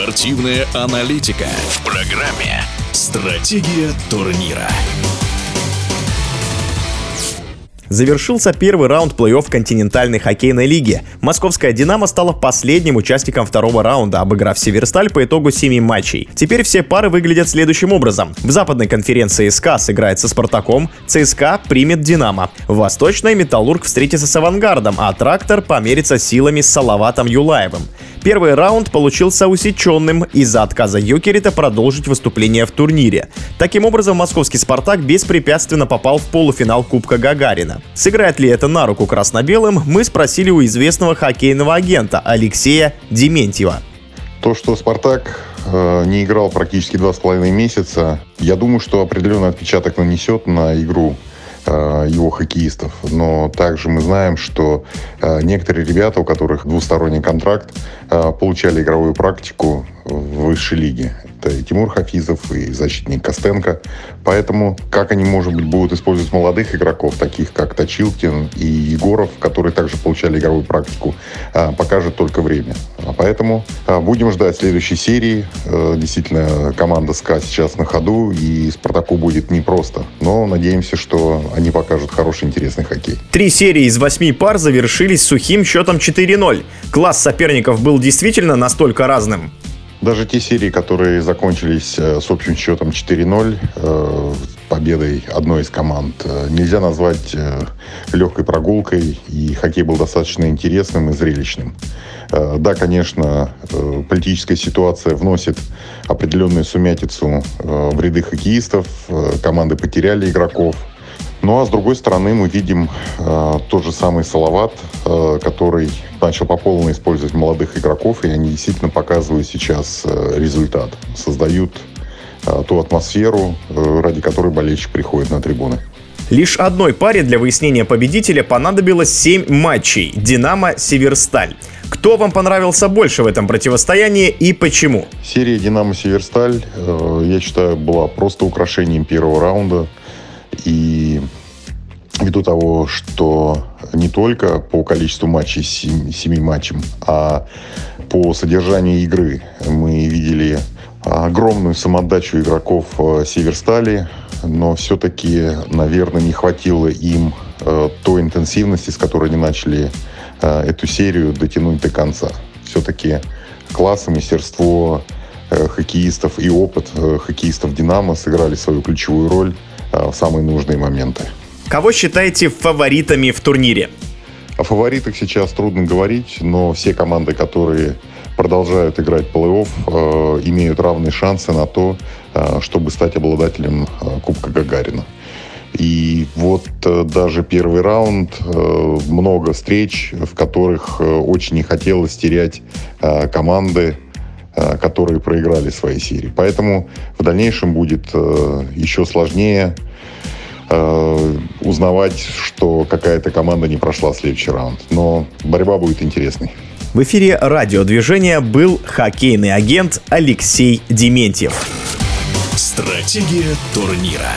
Спортивная аналитика в программе «Стратегия турнира». Завершился первый раунд плей-офф континентальной хоккейной лиги. Московская «Динамо» стала последним участником второго раунда, обыграв «Северсталь» по итогу семи матчей. Теперь все пары выглядят следующим образом. В западной конференции СКА сыграет со «Спартаком», ЦСКА примет «Динамо». В восточной «Металлург» встретится с «Авангардом», а «Трактор» померится силами с Салаватом Юлаевым. Первый раунд получился усеченным из-за отказа Йокерита продолжить выступление в турнире. Таким образом, московский «Спартак» беспрепятственно попал в полуфинал Кубка Гагарина. Сыграет ли это на руку красно-белым, мы спросили у известного хоккейного агента Алексея Дементьева. То, что «Спартак» э, не играл практически два с половиной месяца, я думаю, что определенный отпечаток нанесет на игру его хоккеистов. Но также мы знаем, что э, некоторые ребята, у которых двусторонний контракт, э, получали игровую практику в высшей лиге. Это и Тимур Хафизов, и защитник Костенко. Поэтому как они, может быть, будут использовать молодых игроков, таких как Точилкин и Егоров, которые также получали игровую практику, покажет только время. А поэтому будем ждать следующей серии. Действительно, команда СКА сейчас на ходу, и Спартаку будет непросто. Но надеемся, что они покажут хороший, интересный хоккей. Три серии из восьми пар завершились сухим счетом 4-0. Класс соперников был действительно настолько разным. Даже те серии, которые закончились э, с общим счетом 4-0, э, победой одной из команд, э, нельзя назвать легкой прогулкой, и хоккей был достаточно интересным и зрелищным. Да, конечно, политическая ситуация вносит определенную сумятицу в ряды хоккеистов, команды потеряли игроков, ну а с другой стороны мы видим э, тот же самый Салават, э, который начал по полной использовать молодых игроков, и они действительно показывают сейчас э, результат. Создают э, ту атмосферу, э, ради которой болельщик приходит на трибуны. Лишь одной паре для выяснения победителя понадобилось 7 матчей – «Динамо-Северсталь». Кто вам понравился больше в этом противостоянии и почему? Серия «Динамо-Северсталь», э, я считаю, была просто украшением первого раунда. И ввиду того, что не только по количеству матчей, семи матчам, а по содержанию игры мы видели огромную самодачу игроков э, Северстали, но все-таки, наверное, не хватило им э, той интенсивности, с которой они начали э, эту серию дотянуть до конца. Все-таки класс и мастерство хоккеистов и опыт хоккеистов «Динамо» сыграли свою ключевую роль в самые нужные моменты. Кого считаете фаворитами в турнире? О фаворитах сейчас трудно говорить, но все команды, которые продолжают играть плей-офф, э, имеют равные шансы на то, э, чтобы стать обладателем э, Кубка Гагарина. И вот э, даже первый раунд, э, много встреч, в которых э, очень не хотелось терять команды, которые проиграли свои серии. Поэтому в дальнейшем будет еще сложнее Э, узнавать, что какая-то команда не прошла следующий раунд. Но борьба будет интересной. В эфире радиодвижения был хоккейный агент Алексей Дементьев. Стратегия турнира.